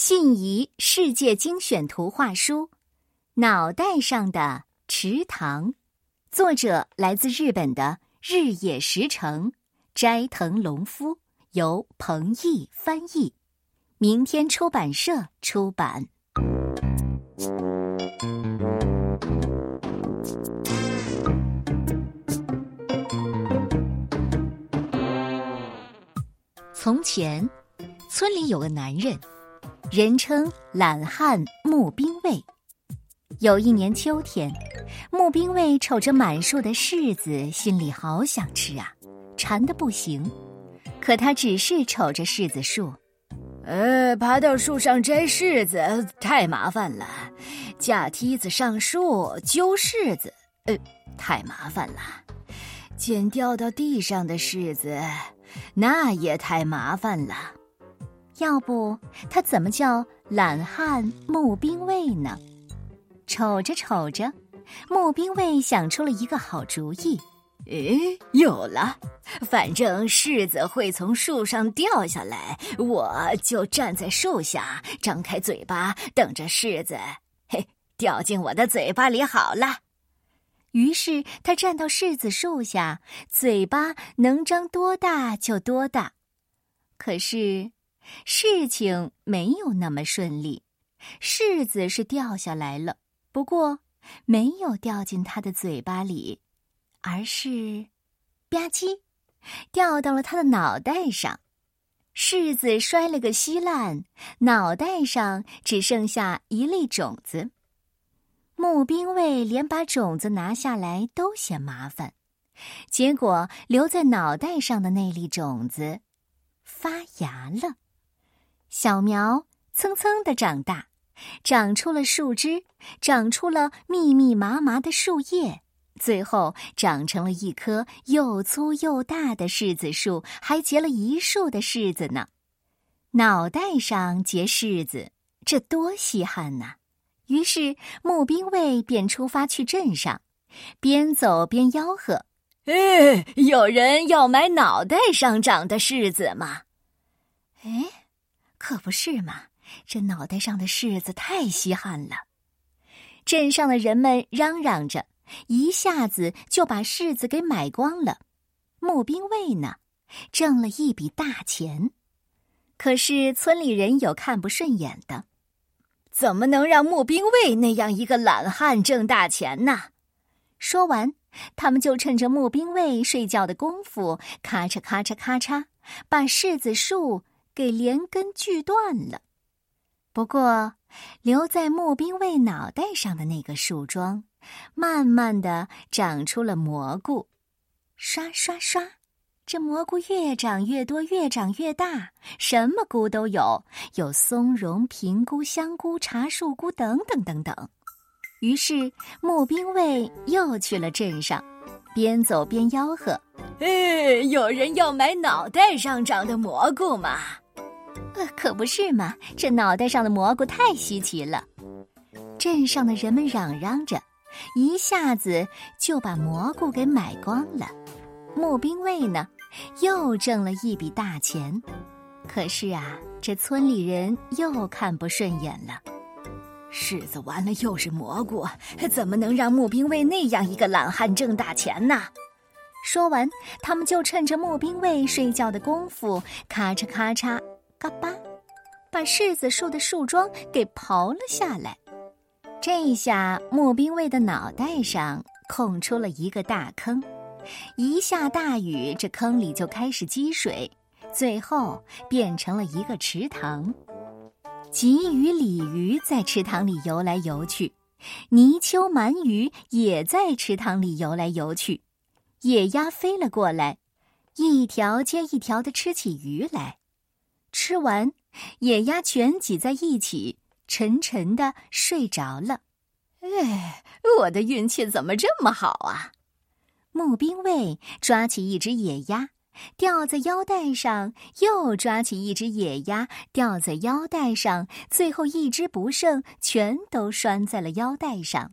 信宜世界精选图画书《脑袋上的池塘》，作者来自日本的日野石城，斋藤隆夫，由彭毅翻译，明天出版社出版。从前，村里有个男人，人称懒汉募兵卫。有一年秋天，募兵卫瞅着满树的柿子，心里好想吃啊，馋得不行。可他只是瞅着柿子树，呃，爬到树上摘柿子太麻烦了，架梯子上树揪柿子，呃，太麻烦了，捡掉到地上的柿子。那也太麻烦了，要不他怎么叫懒汉募兵卫呢？瞅着瞅着，募兵卫想出了一个好主意。诶，有了！反正柿子会从树上掉下来，我就站在树下，张开嘴巴等着柿子，嘿，掉进我的嘴巴里好了。于是他站到柿子树下，嘴巴能张多大就多大。可是事情没有那么顺利，柿子是掉下来了，不过没有掉进他的嘴巴里，而是吧唧掉到了他的脑袋上。柿子摔了个稀烂，脑袋上只剩下一粒种子。募兵卫连把种子拿下来都嫌麻烦，结果留在脑袋上的那粒种子发芽了，小苗蹭蹭的长大，长出了树枝，长出了密密麻麻的树叶，最后长成了一棵又粗又大的柿子树，还结了一树的柿子呢。脑袋上结柿子，这多稀罕呐！于是，募兵卫便出发去镇上，边走边吆喝：“哎，有人要买脑袋上长的柿子吗？”“哎，可不是嘛！这脑袋上的柿子太稀罕了。”镇上的人们嚷嚷着，一下子就把柿子给买光了。募兵卫呢，挣了一笔大钱。可是村里人有看不顺眼的。怎么能让募兵卫那样一个懒汉挣大钱呢？说完，他们就趁着募兵卫睡觉的功夫，咔嚓咔嚓咔嚓，把柿子树给连根锯断了。不过，留在募兵卫脑袋上的那个树桩，慢慢的长出了蘑菇，刷刷刷。这蘑菇越长越多，越长越大，什么菇都有，有松茸、平菇、香菇、茶树菇等等等等。于是募兵卫又去了镇上，边走边吆喝：“哎，有人要买脑袋上长的蘑菇吗？”“，可不是嘛，这脑袋上的蘑菇太稀奇了。”镇上的人们嚷嚷着，一下子就把蘑菇给买光了。募兵卫呢？又挣了一笔大钱，可是啊，这村里人又看不顺眼了。柿子完了，又是蘑菇，怎么能让募兵卫那样一个懒汉挣大钱呢？说完，他们就趁着募兵卫睡觉的功夫，咔嚓咔嚓，嘎巴，把柿子树的树桩给刨了下来。这一下，募兵卫的脑袋上空出了一个大坑。一下大雨，这坑里就开始积水，最后变成了一个池塘。鲫鱼、鲤鱼在池塘里游来游去，泥鳅、鳗鱼也在池塘里游来游去。野鸭飞了过来，一条接一条的吃起鱼来。吃完，野鸭全挤在一起，沉沉的睡着了。哎，我的运气怎么这么好啊！募兵卫抓起一只野鸭，吊在腰带上；又抓起一只野鸭，吊在腰带上。最后一只不剩，全都拴在了腰带上。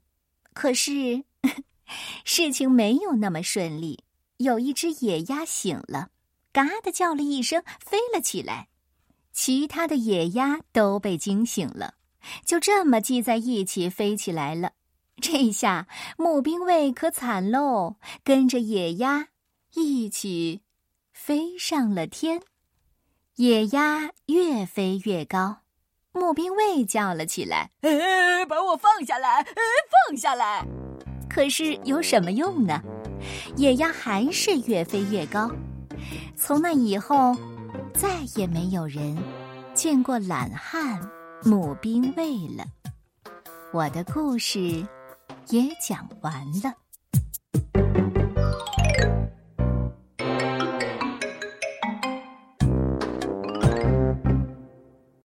可是，事情没有那么顺利。有一只野鸭醒了，嘎的叫了一声，飞了起来。其他的野鸭都被惊醒了，就这么系在一起飞起来了。这下募兵卫可惨喽，跟着野鸭一起飞上了天。野鸭越飞越高，募兵卫叫了起来：“哎，把我放下来！哎，放下来！”可是有什么用呢？野鸭还是越飞越高。从那以后，再也没有人见过懒汉母兵卫了。我的故事也讲完了。